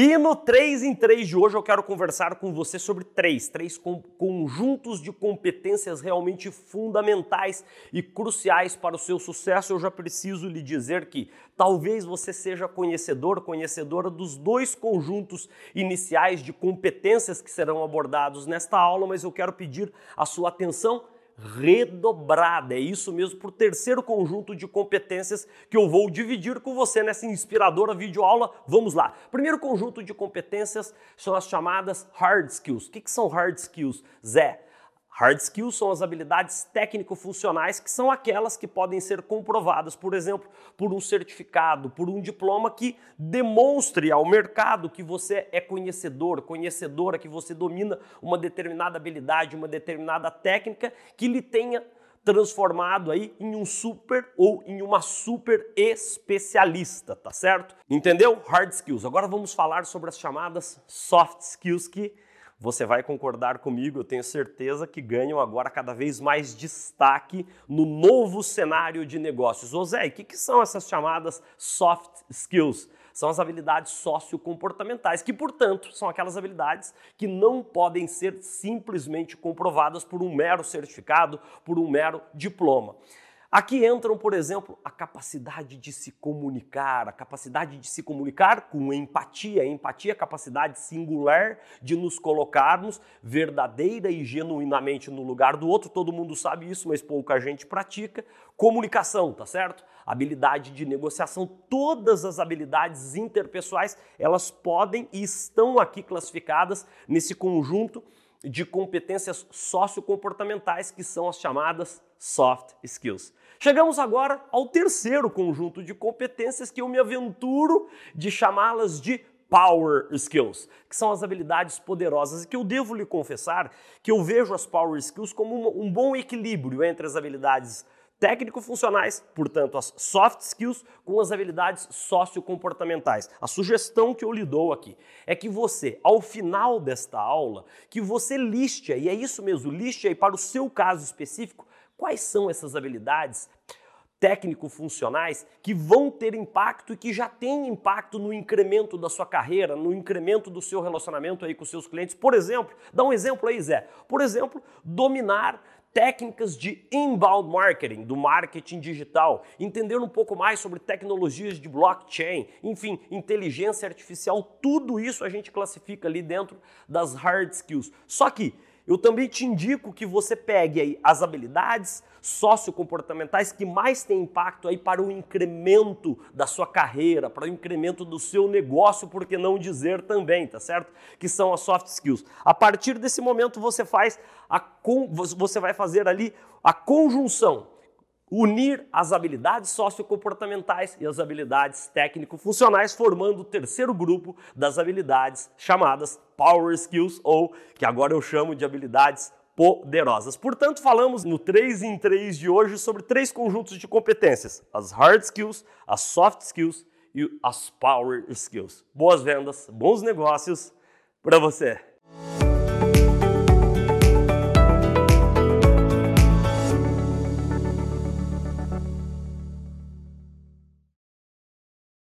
E no 3 em 3 de hoje eu quero conversar com você sobre três, três conjuntos de competências realmente fundamentais e cruciais para o seu sucesso. Eu já preciso lhe dizer que talvez você seja conhecedor, conhecedora dos dois conjuntos iniciais de competências que serão abordados nesta aula, mas eu quero pedir a sua atenção redobrada. É isso mesmo, para o terceiro conjunto de competências que eu vou dividir com você nessa inspiradora videoaula. Vamos lá. Primeiro conjunto de competências são as chamadas hard skills. O que, que são hard skills? Zé, Hard skills são as habilidades técnico-funcionais que são aquelas que podem ser comprovadas, por exemplo, por um certificado, por um diploma que demonstre ao mercado que você é conhecedor, conhecedora, que você domina uma determinada habilidade, uma determinada técnica que lhe tenha transformado aí em um super ou em uma super especialista, tá certo? Entendeu? Hard skills. Agora vamos falar sobre as chamadas soft skills que você vai concordar comigo, eu tenho certeza que ganham agora cada vez mais destaque no novo cenário de negócios. Zé, o que, que são essas chamadas soft skills? São as habilidades sociocomportamentais, que, portanto, são aquelas habilidades que não podem ser simplesmente comprovadas por um mero certificado, por um mero diploma. Aqui entram, por exemplo, a capacidade de se comunicar, a capacidade de se comunicar com empatia. empatia é a capacidade singular de nos colocarmos verdadeira e genuinamente no lugar do outro. Todo mundo sabe isso, mas pouca gente pratica. Comunicação, tá certo? Habilidade de negociação, todas as habilidades interpessoais, elas podem e estão aqui classificadas nesse conjunto de competências sociocomportamentais que são as chamadas soft skills. Chegamos agora ao terceiro conjunto de competências que eu me aventuro de chamá-las de power skills, que são as habilidades poderosas e que eu devo lhe confessar que eu vejo as power skills como um bom equilíbrio entre as habilidades técnico-funcionais, portanto, as soft skills com as habilidades sociocomportamentais. A sugestão que eu lhe dou aqui é que você, ao final desta aula, que você liste, e é isso mesmo, liste aí para o seu caso específico, quais são essas habilidades técnico-funcionais que vão ter impacto e que já têm impacto no incremento da sua carreira, no incremento do seu relacionamento aí com seus clientes. Por exemplo, dá um exemplo aí, Zé. Por exemplo, dominar técnicas de inbound marketing, do marketing digital, entender um pouco mais sobre tecnologias de blockchain, enfim, inteligência artificial, tudo isso a gente classifica ali dentro das hard skills. Só que eu também te indico que você pegue aí as habilidades sociocomportamentais que mais têm impacto aí para o incremento da sua carreira, para o incremento do seu negócio, por que não dizer também, tá certo? Que são as soft skills. A partir desse momento você faz a você vai fazer ali a conjunção unir as habilidades sociocomportamentais e as habilidades técnico-funcionais, formando o terceiro grupo das habilidades chamadas Power Skills, ou que agora eu chamo de habilidades poderosas. Portanto, falamos no 3 em 3 de hoje sobre três conjuntos de competências: as hard skills, as soft skills e as power skills. Boas vendas, bons negócios para você.